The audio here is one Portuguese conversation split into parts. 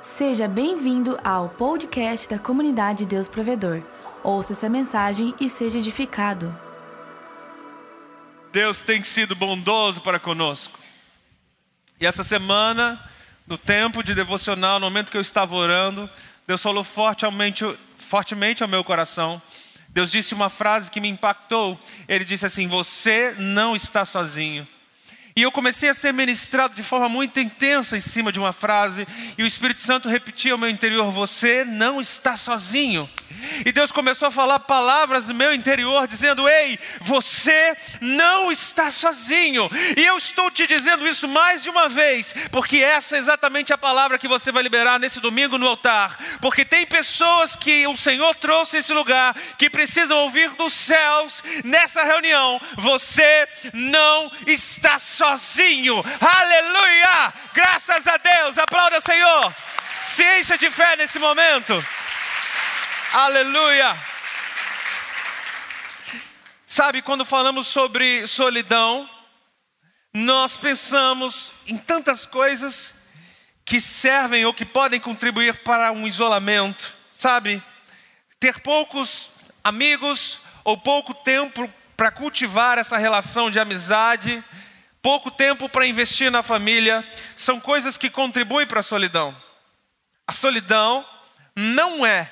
Seja bem-vindo ao podcast da comunidade Deus Provedor. Ouça essa mensagem e seja edificado. Deus tem sido bondoso para conosco. E essa semana, no tempo de devocional, no momento que eu estava orando, Deus falou fortemente, fortemente ao meu coração. Deus disse uma frase que me impactou. Ele disse assim: Você não está sozinho. E eu comecei a ser ministrado de forma muito intensa em cima de uma frase, e o Espírito Santo repetia ao meu interior: Você não está sozinho. E Deus começou a falar palavras no meu interior, dizendo: Ei, você não está sozinho. E eu estou te dizendo isso mais de uma vez, porque essa é exatamente a palavra que você vai liberar nesse domingo no altar. Porque tem pessoas que o Senhor trouxe esse lugar, que precisam ouvir dos céus nessa reunião: Você não está sozinho. Aleluia! Graças a Deus. Aplauda o Senhor. Se encha de fé nesse momento. Aleluia! Sabe, quando falamos sobre solidão, nós pensamos em tantas coisas que servem ou que podem contribuir para um isolamento, sabe? Ter poucos amigos ou pouco tempo para cultivar essa relação de amizade, pouco tempo para investir na família, são coisas que contribuem para a solidão. A solidão não é,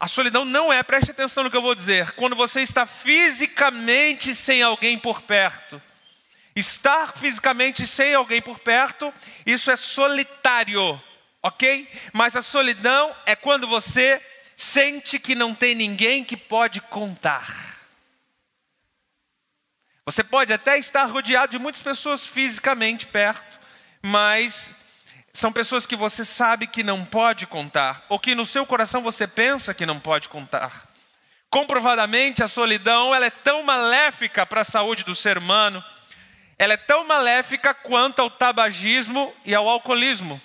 a solidão não é, preste atenção no que eu vou dizer, quando você está fisicamente sem alguém por perto. Estar fisicamente sem alguém por perto, isso é solitário, ok? Mas a solidão é quando você sente que não tem ninguém que pode contar. Você pode até estar rodeado de muitas pessoas fisicamente perto, mas são pessoas que você sabe que não pode contar, ou que no seu coração você pensa que não pode contar. Comprovadamente, a solidão ela é tão maléfica para a saúde do ser humano, ela é tão maléfica quanto ao tabagismo e ao alcoolismo.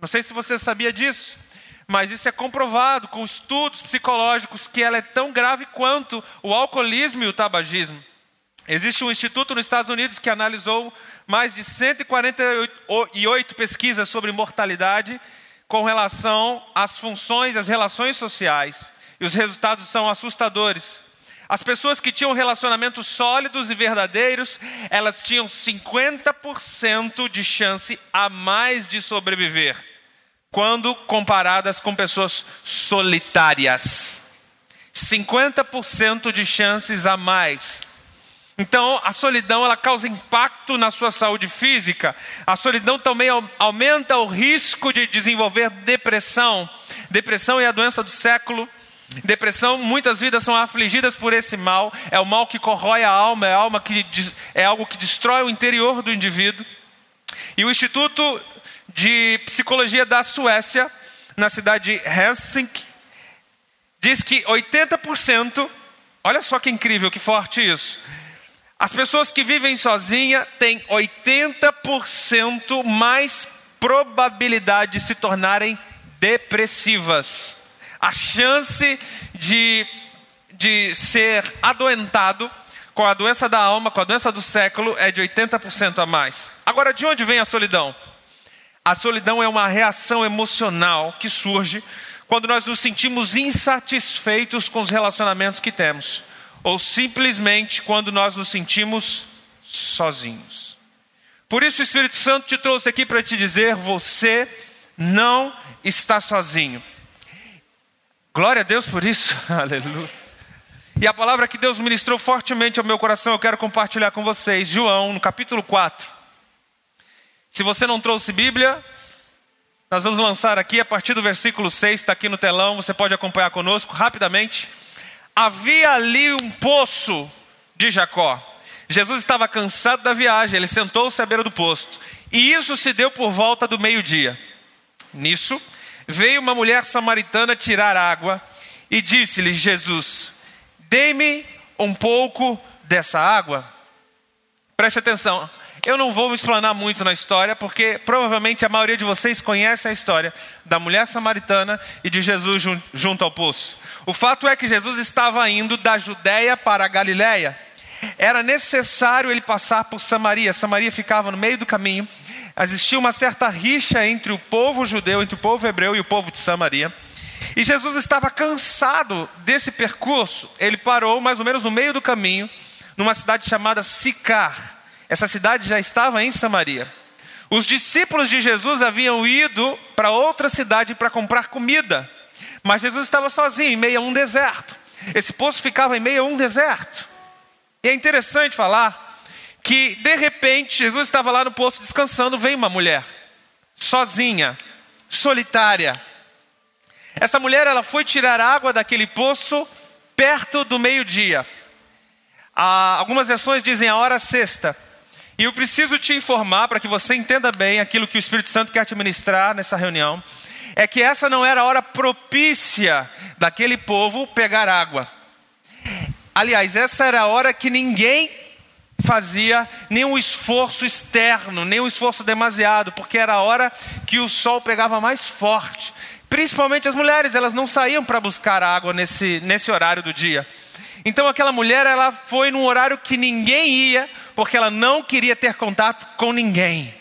Não sei se você sabia disso, mas isso é comprovado com estudos psicológicos que ela é tão grave quanto o alcoolismo e o tabagismo. Existe um instituto nos Estados Unidos que analisou mais de 148 pesquisas sobre mortalidade com relação às funções, às relações sociais. E os resultados são assustadores. As pessoas que tinham relacionamentos sólidos e verdadeiros, elas tinham 50% de chance a mais de sobreviver, quando comparadas com pessoas solitárias. 50% de chances a mais. Então, a solidão ela causa impacto na sua saúde física. A solidão também aumenta o risco de desenvolver depressão. Depressão é a doença do século. Depressão, muitas vidas são afligidas por esse mal. É o mal que corrói a alma, é, alma que, é algo que destrói o interior do indivíduo. E o Instituto de Psicologia da Suécia, na cidade de Helsinki, diz que 80%, olha só que incrível, que forte isso as pessoas que vivem sozinha têm 80% mais probabilidade de se tornarem depressivas. A chance de, de ser adoentado com a doença da alma, com a doença do século, é de 80% a mais. Agora, de onde vem a solidão? A solidão é uma reação emocional que surge quando nós nos sentimos insatisfeitos com os relacionamentos que temos ou simplesmente quando nós nos sentimos sozinhos. Por isso o Espírito Santo te trouxe aqui para te dizer: você não está sozinho. Glória a Deus por isso, aleluia. E a palavra que Deus ministrou fortemente ao meu coração, eu quero compartilhar com vocês. João, no capítulo 4. Se você não trouxe Bíblia, nós vamos lançar aqui a partir do versículo 6, está aqui no telão, você pode acompanhar conosco rapidamente havia ali um poço de Jacó. Jesus estava cansado da viagem, ele sentou-se à beira do poço. E isso se deu por volta do meio-dia. Nisso, veio uma mulher samaritana tirar água e disse-lhe: Jesus, dê-me um pouco dessa água. Preste atenção, eu não vou me explanar muito na história, porque provavelmente a maioria de vocês conhece a história da mulher samaritana e de Jesus junto ao poço. O fato é que Jesus estava indo da Judéia para a Galiléia. Era necessário ele passar por Samaria. Samaria ficava no meio do caminho. existia uma certa rixa entre o povo judeu, entre o povo hebreu e o povo de Samaria. E Jesus estava cansado desse percurso. Ele parou mais ou menos no meio do caminho, numa cidade chamada Sicar. Essa cidade já estava em Samaria. Os discípulos de Jesus haviam ido para outra cidade para comprar comida, mas Jesus estava sozinho, em meio a um deserto. Esse poço ficava em meio a um deserto. E é interessante falar que, de repente, Jesus estava lá no poço descansando, vem uma mulher, sozinha, solitária. Essa mulher ela foi tirar água daquele poço perto do meio-dia. Ah, algumas versões dizem a hora sexta. E eu preciso te informar, para que você entenda bem aquilo que o Espírito Santo quer te ministrar nessa reunião, é que essa não era a hora propícia daquele povo pegar água. Aliás, essa era a hora que ninguém fazia nenhum esforço externo, nenhum esforço demasiado, porque era a hora que o sol pegava mais forte. Principalmente as mulheres, elas não saíam para buscar água nesse, nesse horário do dia. Então aquela mulher, ela foi num horário que ninguém ia, porque ela não queria ter contato com ninguém.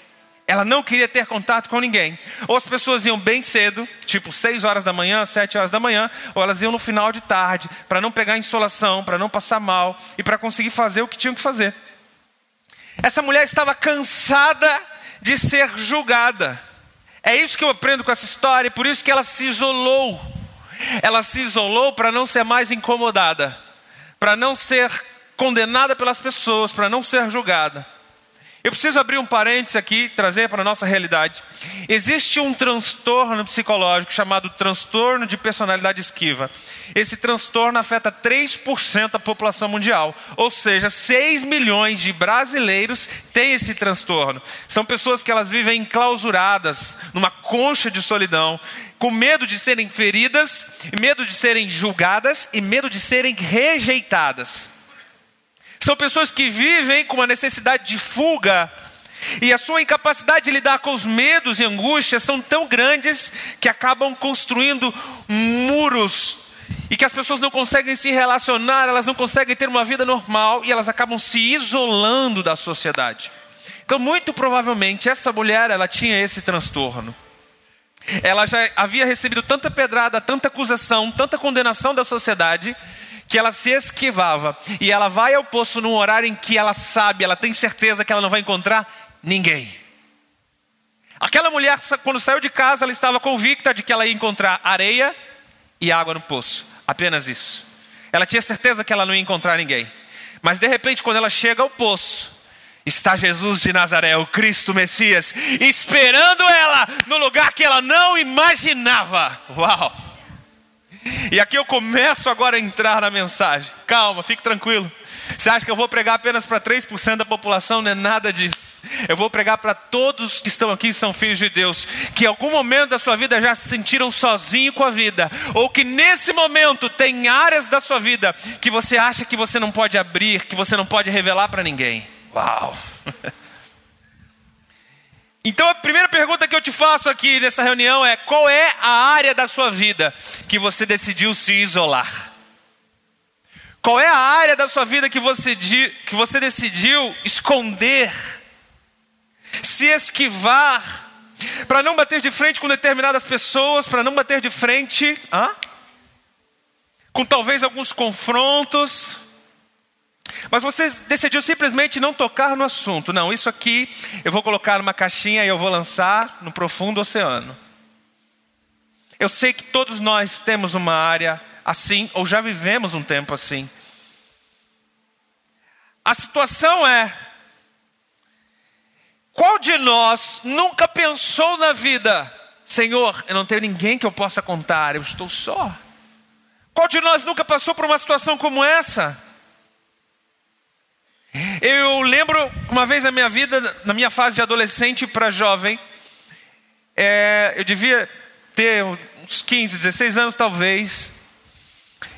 Ela não queria ter contato com ninguém. Ou as pessoas iam bem cedo, tipo 6 horas da manhã, 7 horas da manhã, ou elas iam no final de tarde, para não pegar insolação, para não passar mal e para conseguir fazer o que tinham que fazer. Essa mulher estava cansada de ser julgada. É isso que eu aprendo com essa história, e por isso que ela se isolou. Ela se isolou para não ser mais incomodada, para não ser condenada pelas pessoas, para não ser julgada. Eu preciso abrir um parênteses aqui, trazer para a nossa realidade. Existe um transtorno psicológico chamado transtorno de personalidade esquiva. Esse transtorno afeta 3% da população mundial, ou seja, 6 milhões de brasileiros têm esse transtorno. São pessoas que elas vivem enclausuradas, numa concha de solidão, com medo de serem feridas, medo de serem julgadas e medo de serem rejeitadas. São pessoas que vivem com uma necessidade de fuga e a sua incapacidade de lidar com os medos e angústias são tão grandes que acabam construindo muros e que as pessoas não conseguem se relacionar, elas não conseguem ter uma vida normal e elas acabam se isolando da sociedade. Então, muito provavelmente essa mulher, ela tinha esse transtorno. Ela já havia recebido tanta pedrada, tanta acusação, tanta condenação da sociedade, que ela se esquivava e ela vai ao poço num horário em que ela sabe, ela tem certeza que ela não vai encontrar ninguém. Aquela mulher, quando saiu de casa, ela estava convicta de que ela ia encontrar areia e água no poço, apenas isso. Ela tinha certeza que ela não ia encontrar ninguém. Mas de repente, quando ela chega ao poço, está Jesus de Nazaré, o Cristo Messias, esperando ela no lugar que ela não imaginava. Uau! E aqui eu começo agora a entrar na mensagem. Calma, fique tranquilo. Você acha que eu vou pregar apenas para 3% da população? Não é nada disso. Eu vou pregar para todos que estão aqui são filhos de Deus, que em algum momento da sua vida já se sentiram sozinhos com a vida, ou que nesse momento tem áreas da sua vida que você acha que você não pode abrir, que você não pode revelar para ninguém. Uau! Então a primeira pergunta que eu te faço aqui nessa reunião é: qual é a área da sua vida que você decidiu se isolar? Qual é a área da sua vida que você, que você decidiu esconder, se esquivar, para não bater de frente com determinadas pessoas, para não bater de frente hã? com talvez alguns confrontos? Mas você decidiu simplesmente não tocar no assunto. Não, isso aqui eu vou colocar numa caixinha e eu vou lançar no profundo oceano. Eu sei que todos nós temos uma área assim, ou já vivemos um tempo assim. A situação é: qual de nós nunca pensou na vida, Senhor, eu não tenho ninguém que eu possa contar, eu estou só? Qual de nós nunca passou por uma situação como essa? Eu lembro uma vez na minha vida, na minha fase de adolescente para jovem, é, eu devia ter uns 15, 16 anos talvez.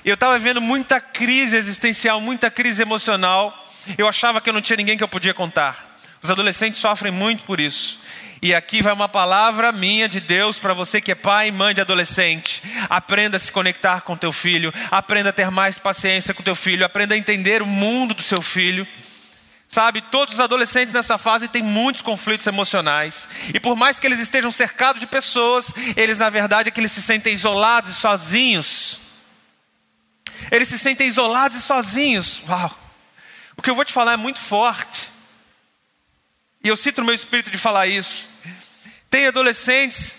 Eu estava vivendo muita crise existencial, muita crise emocional. Eu achava que eu não tinha ninguém que eu podia contar. Os adolescentes sofrem muito por isso. E aqui vai uma palavra minha de Deus para você que é pai e mãe de adolescente. Aprenda a se conectar com teu filho, aprenda a ter mais paciência com teu filho, aprenda a entender o mundo do seu filho. Sabe, todos os adolescentes nessa fase têm muitos conflitos emocionais. E por mais que eles estejam cercados de pessoas, eles na verdade é que eles se sentem isolados e sozinhos. Eles se sentem isolados e sozinhos. Uau! O que eu vou te falar é muito forte. E eu sinto no meu espírito de falar isso. Tem adolescentes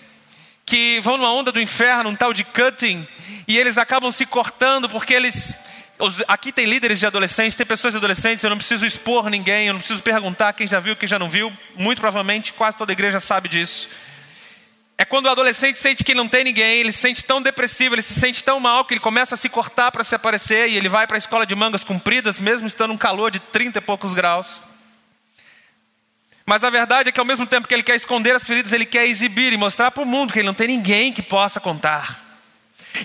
que vão numa onda do inferno, um tal de cutting, e eles acabam se cortando porque eles aqui tem líderes de adolescentes, tem pessoas de adolescentes, eu não preciso expor ninguém, eu não preciso perguntar quem já viu, quem já não viu, muito provavelmente quase toda a igreja sabe disso. É quando o adolescente sente que não tem ninguém, ele se sente tão depressivo, ele se sente tão mal que ele começa a se cortar para se aparecer e ele vai para a escola de mangas compridas, mesmo estando um calor de 30 e poucos graus. Mas a verdade é que ao mesmo tempo que ele quer esconder as feridas, ele quer exibir e mostrar para o mundo que ele não tem ninguém que possa contar.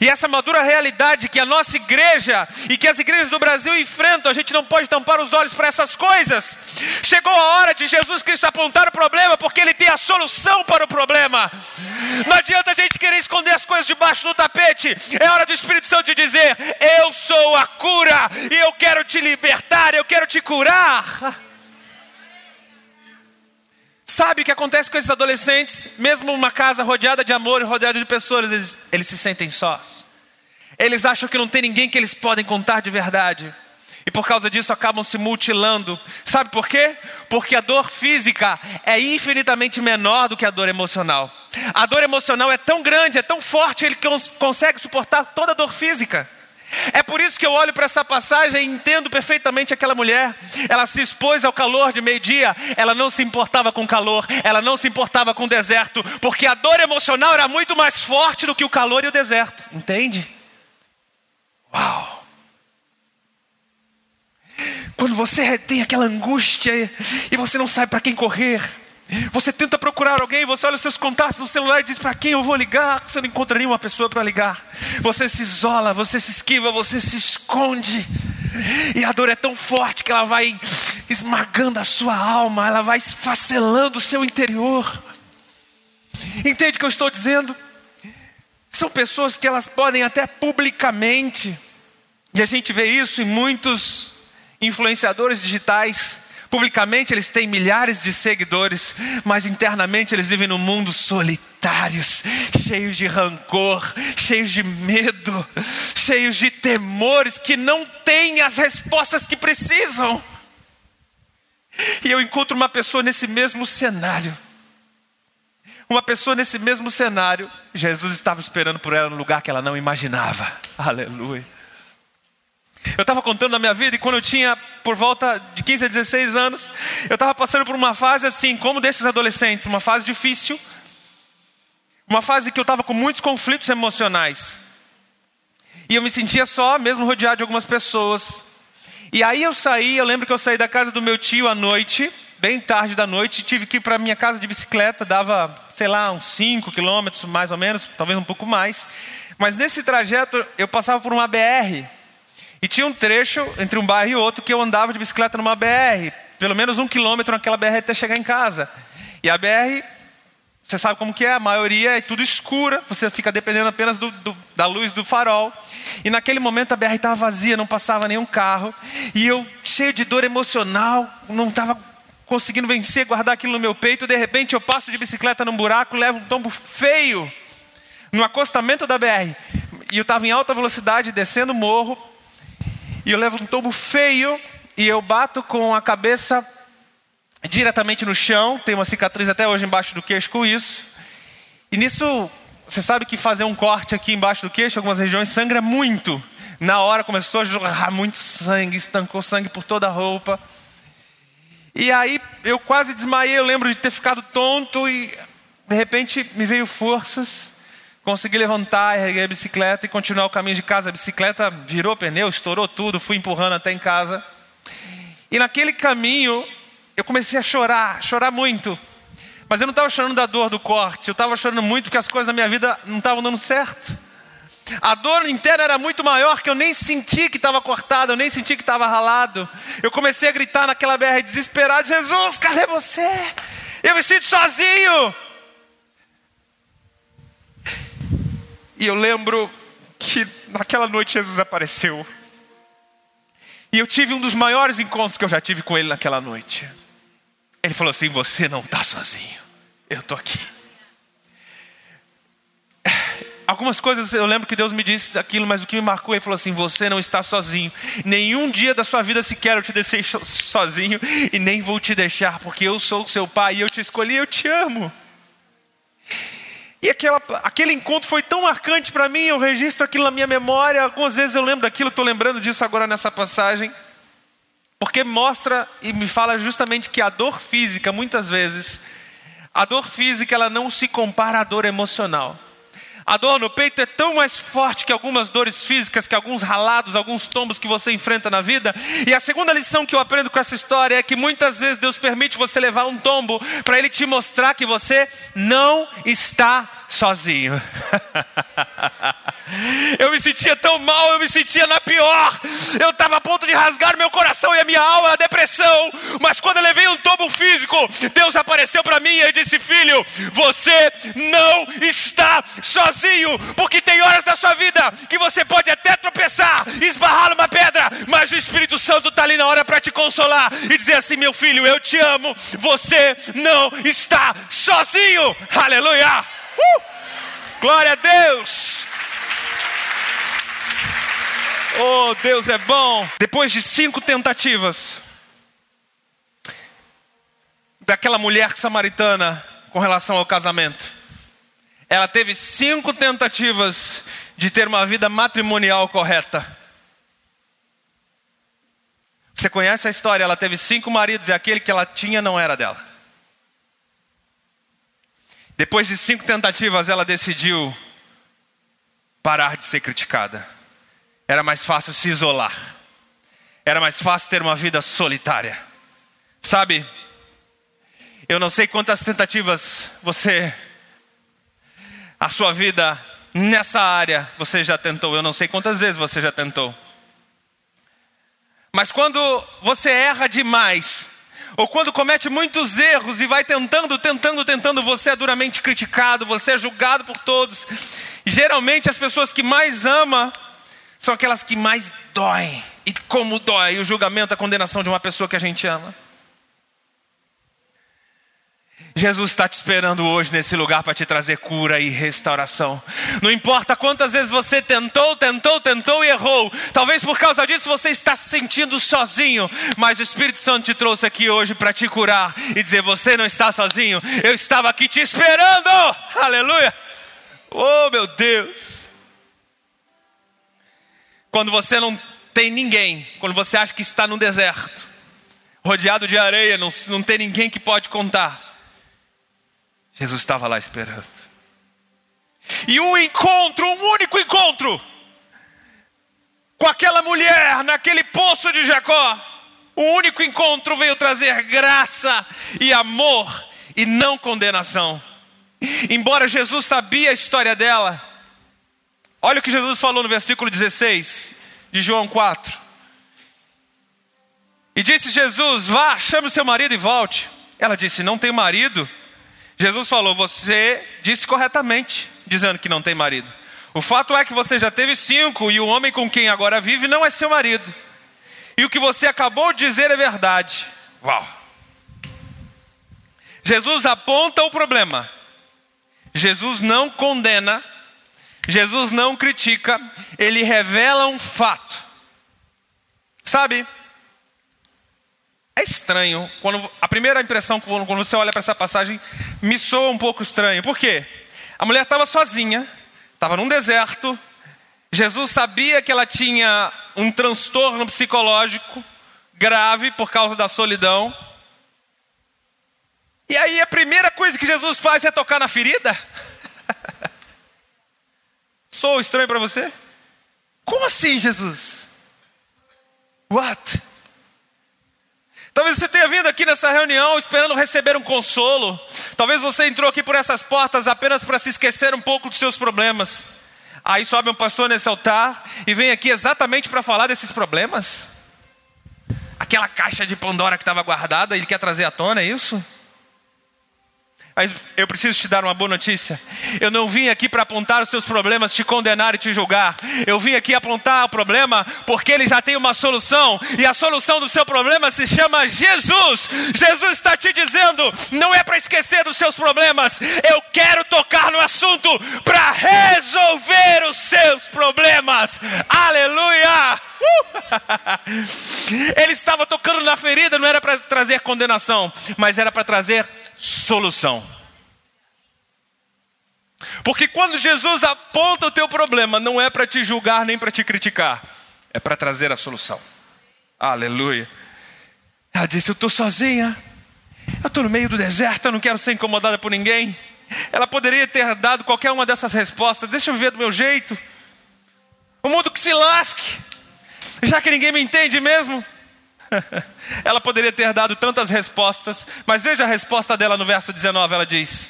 E essa madura realidade que a nossa igreja e que as igrejas do Brasil enfrentam, a gente não pode tampar os olhos para essas coisas. Chegou a hora de Jesus Cristo apontar o problema, porque Ele tem a solução para o problema. Não adianta a gente querer esconder as coisas debaixo do tapete. É hora do Espírito Santo dizer: Eu sou a cura e eu quero te libertar, eu quero te curar. Sabe o que acontece com esses adolescentes? Mesmo uma casa rodeada de amor e rodeada de pessoas, eles, eles se sentem sós. Eles acham que não tem ninguém que eles podem contar de verdade. E por causa disso acabam se mutilando. Sabe por quê? Porque a dor física é infinitamente menor do que a dor emocional. A dor emocional é tão grande, é tão forte, ele consegue suportar toda a dor física. É por isso que eu olho para essa passagem e entendo perfeitamente aquela mulher. Ela se expôs ao calor de meio-dia, ela não se importava com calor, ela não se importava com o deserto, porque a dor emocional era muito mais forte do que o calor e o deserto. Entende? Uau! Quando você tem aquela angústia e você não sabe para quem correr, você tenta procurar alguém, você olha os seus contatos no celular e diz para quem eu vou ligar, você não encontra nenhuma pessoa para ligar. Você se isola, você se esquiva, você se esconde. E a dor é tão forte que ela vai esmagando a sua alma, ela vai esfacelando o seu interior. Entende o que eu estou dizendo? São pessoas que elas podem até publicamente, e a gente vê isso em muitos influenciadores digitais, Publicamente eles têm milhares de seguidores, mas internamente eles vivem num mundo solitários, cheios de rancor, cheios de medo, cheios de temores que não têm as respostas que precisam. E eu encontro uma pessoa nesse mesmo cenário. Uma pessoa nesse mesmo cenário, Jesus estava esperando por ela no lugar que ela não imaginava. Aleluia. Eu estava contando a minha vida e quando eu tinha por volta de 15 a 16 anos, eu estava passando por uma fase assim, como desses adolescentes, uma fase difícil, uma fase que eu estava com muitos conflitos emocionais. E eu me sentia só, mesmo rodeado de algumas pessoas. E aí eu saí, eu lembro que eu saí da casa do meu tio à noite, bem tarde da noite, tive que ir para minha casa de bicicleta, dava, sei lá, uns 5 quilômetros mais ou menos, talvez um pouco mais. Mas nesse trajeto eu passava por uma BR, e tinha um trecho entre um bairro e outro que eu andava de bicicleta numa BR, pelo menos um quilômetro naquela BR até chegar em casa. E a BR, você sabe como que é, a maioria é tudo escura, você fica dependendo apenas do, do, da luz do farol. E naquele momento a BR estava vazia, não passava nenhum carro. E eu, cheio de dor emocional, não estava conseguindo vencer, guardar aquilo no meu peito. De repente eu passo de bicicleta num buraco, levo um tombo feio no acostamento da BR. E eu estava em alta velocidade, descendo o morro, e eu levo um tombo feio e eu bato com a cabeça diretamente no chão. Tem uma cicatriz até hoje embaixo do queixo com isso. E nisso, você sabe que fazer um corte aqui embaixo do queixo, algumas regiões, sangra muito. Na hora começou a jorrar muito sangue, estancou sangue por toda a roupa. E aí eu quase desmaiei, eu lembro de ter ficado tonto e de repente me veio forças. Consegui levantar, erguei a bicicleta e continuar o caminho de casa. A bicicleta virou pneu, estourou tudo, fui empurrando até em casa. E naquele caminho, eu comecei a chorar, chorar muito. Mas eu não estava chorando da dor do corte, eu estava chorando muito porque as coisas na minha vida não estavam dando certo. A dor interna era muito maior que eu nem senti que estava cortado, eu nem senti que estava ralado. Eu comecei a gritar naquela BR desesperado: Jesus, cadê você? Eu me sinto sozinho. E eu lembro que naquela noite Jesus apareceu. E eu tive um dos maiores encontros que eu já tive com ele naquela noite. Ele falou assim: Você não está sozinho, eu estou aqui. Algumas coisas eu lembro que Deus me disse aquilo, mas o que me marcou, ele falou assim: Você não está sozinho. Nenhum dia da sua vida sequer eu te deixei sozinho e nem vou te deixar, porque eu sou o seu pai e eu te escolhi, eu te amo. E aquela, aquele encontro foi tão marcante para mim, eu registro aquilo na minha memória. Algumas vezes eu lembro daquilo, estou lembrando disso agora nessa passagem. Porque mostra e me fala justamente que a dor física, muitas vezes, a dor física ela não se compara à dor emocional. A dor no peito é tão mais forte que algumas dores físicas, que alguns ralados, alguns tombos que você enfrenta na vida. E a segunda lição que eu aprendo com essa história é que muitas vezes Deus permite você levar um tombo para Ele te mostrar que você não está sozinho. Eu me sentia tão mal, eu me sentia na pior. Eu estava a ponto de rasgar meu coração e a minha alma, a depressão. Mas quando eu levei um tombo físico, Deus apareceu para mim e disse: Filho, você não está sozinho. Porque tem horas da sua vida que você pode até tropeçar, esbarrar numa pedra, mas o Espírito Santo está ali na hora para te consolar e dizer assim: Meu filho, eu te amo. Você não está sozinho. Aleluia. Uh! Glória a Deus! Oh, Deus é bom! Depois de cinco tentativas daquela mulher samaritana com relação ao casamento, ela teve cinco tentativas de ter uma vida matrimonial correta. Você conhece a história? Ela teve cinco maridos e aquele que ela tinha não era dela. Depois de cinco tentativas, ela decidiu parar de ser criticada. Era mais fácil se isolar. Era mais fácil ter uma vida solitária. Sabe, eu não sei quantas tentativas você, a sua vida nessa área, você já tentou. Eu não sei quantas vezes você já tentou. Mas quando você erra demais, ou quando comete muitos erros e vai tentando, tentando, tentando, você é duramente criticado, você é julgado por todos. E geralmente as pessoas que mais ama são aquelas que mais doem. E como dói o julgamento, a condenação de uma pessoa que a gente ama. Jesus está te esperando hoje nesse lugar para te trazer cura e restauração. Não importa quantas vezes você tentou, tentou, tentou e errou. Talvez por causa disso você está se sentindo sozinho. Mas o Espírito Santo te trouxe aqui hoje para te curar e dizer: você não está sozinho. Eu estava aqui te esperando. Aleluia. Oh meu Deus. Quando você não tem ninguém, quando você acha que está no deserto, rodeado de areia, não, não tem ninguém que pode contar. Jesus estava lá esperando. E um encontro, um único encontro, com aquela mulher naquele poço de Jacó, um único encontro veio trazer graça e amor e não condenação. Embora Jesus sabia a história dela, olha o que Jesus falou no versículo 16 de João 4. E disse Jesus: Vá, chame o seu marido e volte. Ela disse: Não tem marido. Jesus falou: Você disse corretamente, dizendo que não tem marido. O fato é que você já teve cinco e o homem com quem agora vive não é seu marido. E o que você acabou de dizer é verdade. Uau! Jesus aponta o problema. Jesus não condena. Jesus não critica. Ele revela um fato. Sabe? É estranho, quando a primeira impressão quando você olha para essa passagem me soa um pouco estranho. Por quê? A mulher estava sozinha, estava num deserto. Jesus sabia que ela tinha um transtorno psicológico grave por causa da solidão. E aí a primeira coisa que Jesus faz é tocar na ferida? Sou estranho para você? Como assim, Jesus? What? Talvez você tenha vindo aqui nessa reunião esperando receber um consolo. Talvez você entrou aqui por essas portas apenas para se esquecer um pouco dos seus problemas. Aí sobe um pastor nesse altar e vem aqui exatamente para falar desses problemas. Aquela caixa de Pandora que estava guardada, ele quer trazer à tona, é isso? Mas eu preciso te dar uma boa notícia. Eu não vim aqui para apontar os seus problemas, te condenar e te julgar. Eu vim aqui apontar o problema porque ele já tem uma solução. E a solução do seu problema se chama Jesus. Jesus está te dizendo: não é para esquecer dos seus problemas. Eu quero tocar no assunto para resolver os seus problemas. Aleluia! Ele estava tocando na ferida, não era para trazer condenação, mas era para trazer solução. Porque quando Jesus aponta o teu problema, não é para te julgar nem para te criticar, é para trazer a solução. Aleluia. Ela disse: Eu estou sozinha, eu estou no meio do deserto, eu não quero ser incomodada por ninguém. Ela poderia ter dado qualquer uma dessas respostas: Deixa eu viver do meu jeito. O mundo que se lasque, já que ninguém me entende mesmo. ela poderia ter dado tantas respostas, mas veja a resposta dela no verso 19, ela diz: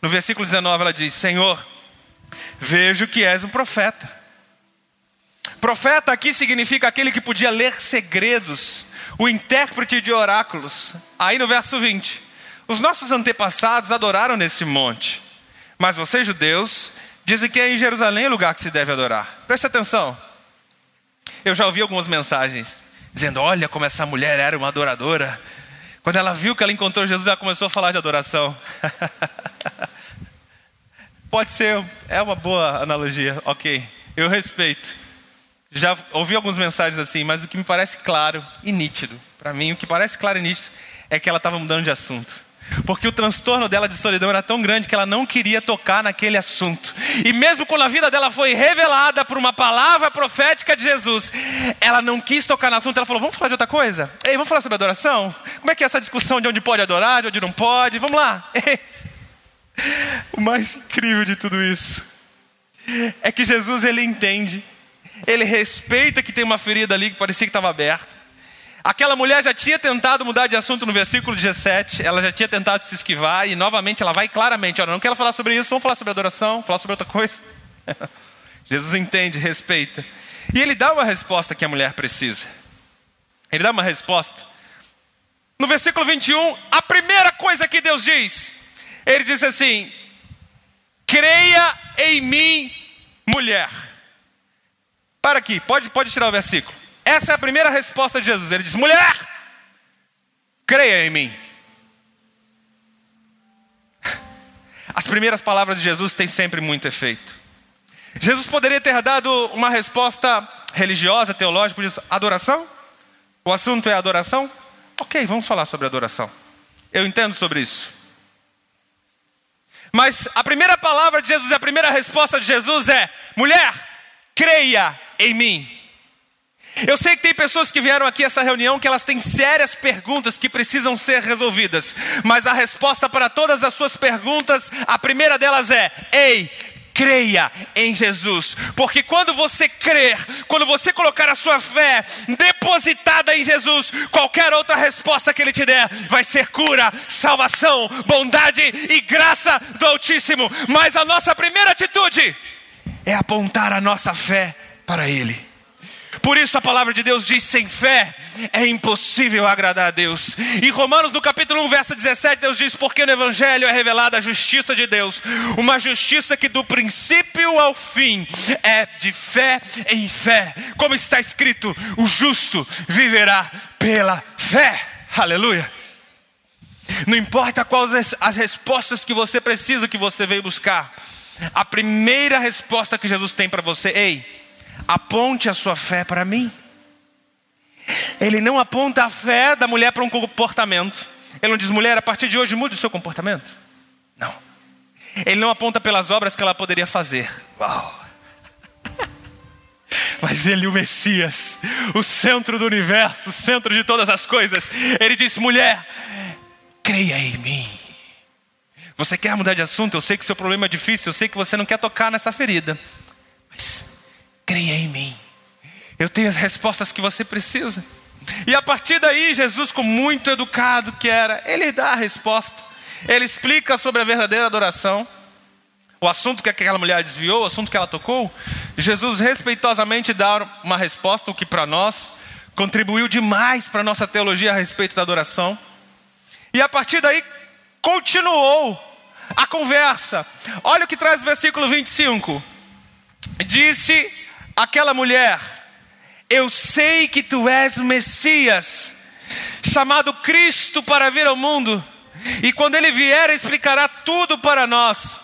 No versículo 19 ela diz: Senhor, vejo que és um profeta. Profeta aqui significa aquele que podia ler segredos, o intérprete de oráculos. Aí no verso 20: Os nossos antepassados adoraram nesse monte, mas vocês judeus dizem que é em Jerusalém o lugar que se deve adorar. Preste atenção. Eu já ouvi algumas mensagens dizendo: Olha como essa mulher era uma adoradora. Quando ela viu que ela encontrou Jesus, ela começou a falar de adoração. Pode ser, é uma boa analogia, ok. Eu respeito. Já ouvi algumas mensagens assim, mas o que me parece claro e nítido, para mim, o que parece claro e nítido, é que ela estava mudando de assunto. Porque o transtorno dela de solidão era tão grande que ela não queria tocar naquele assunto. E mesmo quando a vida dela foi revelada por uma palavra profética de Jesus, ela não quis tocar no assunto. Ela falou: Vamos falar de outra coisa? Ei, vamos falar sobre adoração? Como é que é essa discussão de onde pode adorar, de onde não pode? Vamos lá. o mais incrível de tudo isso é que Jesus ele entende, ele respeita que tem uma ferida ali que parecia que estava aberta. Aquela mulher já tinha tentado mudar de assunto no versículo 17, ela já tinha tentado se esquivar, e novamente ela vai claramente: olha, não quero falar sobre isso, vamos falar sobre adoração, falar sobre outra coisa. Jesus entende, respeita. E ele dá uma resposta que a mulher precisa. Ele dá uma resposta. No versículo 21, a primeira coisa que Deus diz, ele diz assim: creia em mim, mulher. Para aqui, pode, pode tirar o versículo. Essa é a primeira resposta de Jesus. Ele diz: mulher, creia em mim. As primeiras palavras de Jesus têm sempre muito efeito. Jesus poderia ter dado uma resposta religiosa, teológica, por isso, adoração? O assunto é adoração? Ok, vamos falar sobre adoração. Eu entendo sobre isso. Mas a primeira palavra de Jesus, a primeira resposta de Jesus é: mulher, creia em mim. Eu sei que tem pessoas que vieram aqui a essa reunião que elas têm sérias perguntas que precisam ser resolvidas, mas a resposta para todas as suas perguntas, a primeira delas é: ei, creia em Jesus, porque quando você crer, quando você colocar a sua fé depositada em Jesus, qualquer outra resposta que Ele te der vai ser cura, salvação, bondade e graça do Altíssimo. Mas a nossa primeira atitude é apontar a nossa fé para Ele. Por isso a palavra de Deus diz: sem fé é impossível agradar a Deus. Em Romanos, no capítulo 1, verso 17, Deus diz: Porque no Evangelho é revelada a justiça de Deus, uma justiça que do princípio ao fim é de fé em fé. Como está escrito: o justo viverá pela fé. Aleluia. Não importa quais as respostas que você precisa, que você veio buscar, a primeira resposta que Jesus tem para você, ei, aponte a sua fé para mim. Ele não aponta a fé da mulher para um comportamento. Ele não diz, mulher, a partir de hoje mude o seu comportamento. Não. Ele não aponta pelas obras que ela poderia fazer. Uau. Mas ele, o Messias, o centro do universo, o centro de todas as coisas, ele diz: mulher, creia em mim. Você quer mudar de assunto? Eu sei que seu problema é difícil, eu sei que você não quer tocar nessa ferida. Creia em mim. Eu tenho as respostas que você precisa. E a partir daí, Jesus, com muito educado que era, ele dá a resposta. Ele explica sobre a verdadeira adoração. O assunto que aquela mulher desviou, o assunto que ela tocou. Jesus respeitosamente dá uma resposta, o que para nós contribuiu demais para a nossa teologia a respeito da adoração. E a partir daí, continuou a conversa. Olha o que traz o versículo 25. Disse aquela mulher: Eu sei que tu és o Messias, chamado Cristo para vir ao mundo, e quando ele vier, explicará tudo para nós.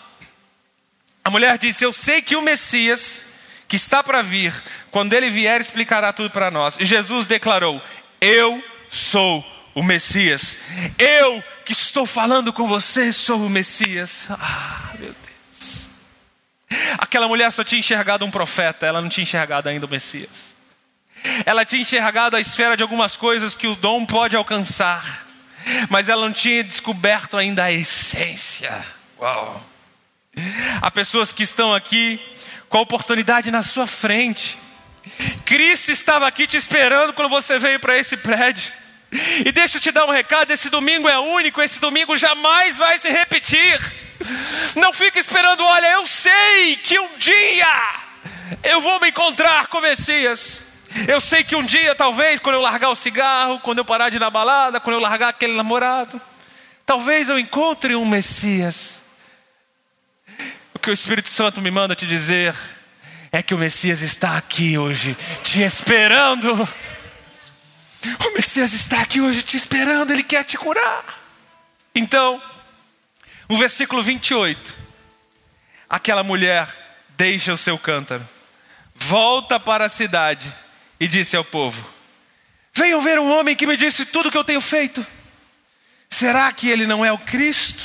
A mulher disse: Eu sei que o Messias, que está para vir, quando ele vier, explicará tudo para nós. E Jesus declarou: Eu sou o Messias. Eu que estou falando com você sou o Messias. Ah. Aquela mulher só tinha enxergado um profeta, ela não tinha enxergado ainda o Messias. Ela tinha enxergado a esfera de algumas coisas que o dom pode alcançar, mas ela não tinha descoberto ainda a essência. Uau! Há pessoas que estão aqui com a oportunidade na sua frente. Cristo estava aqui te esperando quando você veio para esse prédio. E deixa eu te dar um recado: esse domingo é único, esse domingo jamais vai se repetir. Não fique esperando, olha, eu sei que um dia eu vou me encontrar com o Messias. Eu sei que um dia, talvez, quando eu largar o cigarro, quando eu parar de ir na balada, quando eu largar aquele namorado, talvez eu encontre um Messias. O que o Espírito Santo me manda te dizer é que o Messias está aqui hoje, te esperando. O Messias está aqui hoje te esperando, ele quer te curar. Então, o versículo 28. Aquela mulher deixa o seu cântaro, volta para a cidade e disse ao povo: Venham ver um homem que me disse tudo o que eu tenho feito. Será que ele não é o Cristo?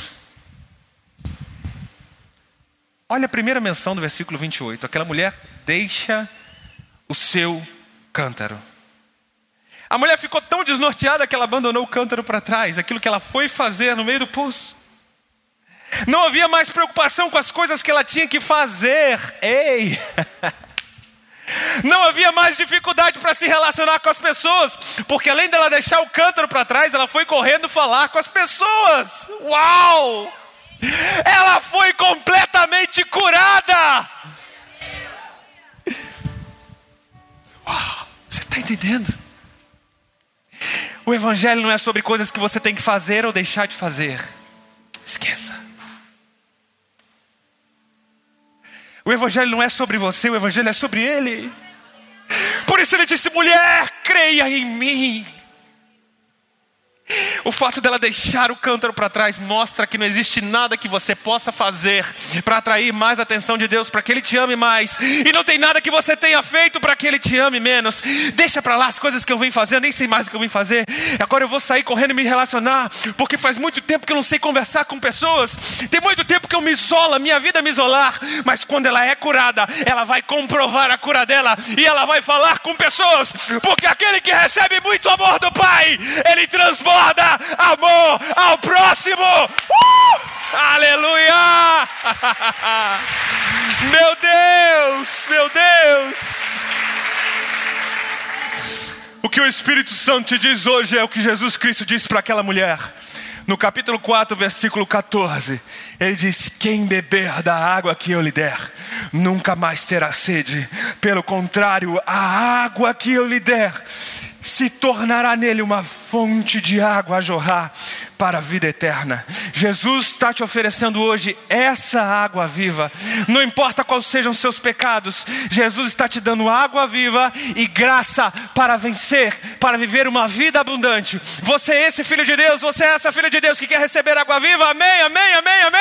Olha a primeira menção do versículo 28. Aquela mulher deixa o seu cântaro. A mulher ficou tão desnorteada que ela abandonou o cântaro para trás, aquilo que ela foi fazer no meio do poço. Não havia mais preocupação com as coisas que ela tinha que fazer. Ei! Não havia mais dificuldade para se relacionar com as pessoas, porque além dela deixar o cântaro para trás, ela foi correndo falar com as pessoas. Uau! Ela foi completamente curada. Uau, você está entendendo? O Evangelho não é sobre coisas que você tem que fazer ou deixar de fazer. Esqueça. O Evangelho não é sobre você, o Evangelho é sobre Ele. Por isso ele disse: mulher, creia em mim. O fato dela deixar o cântaro para trás mostra que não existe nada que você possa fazer para atrair mais a atenção de Deus, para que Ele te ame mais. E não tem nada que você tenha feito para que Ele te ame menos. Deixa para lá as coisas que eu venho fazer, eu nem sei mais o que eu vim fazer. Agora eu vou sair correndo e me relacionar, porque faz muito tempo que eu não sei conversar com pessoas. Tem muito tempo que eu me isolo, minha vida é me isolar. Mas quando ela é curada, ela vai comprovar a cura dela e ela vai falar com pessoas, porque aquele que recebe muito amor do Pai, ele amor ao próximo. Uh! Aleluia! Meu Deus, meu Deus. O que o Espírito Santo te diz hoje é o que Jesus Cristo disse para aquela mulher. No capítulo 4, versículo 14, ele disse: Quem beber da água que eu lhe der, nunca mais terá sede. Pelo contrário, a água que eu lhe der se tornará nele uma fonte de água a jorrar para a vida eterna. Jesus está te oferecendo hoje essa água viva. Não importa quais sejam os seus pecados, Jesus está te dando água viva e graça para vencer, para viver uma vida abundante. Você é esse filho de Deus, você é essa filha de Deus que quer receber água viva. Amém, amém, amém, amém.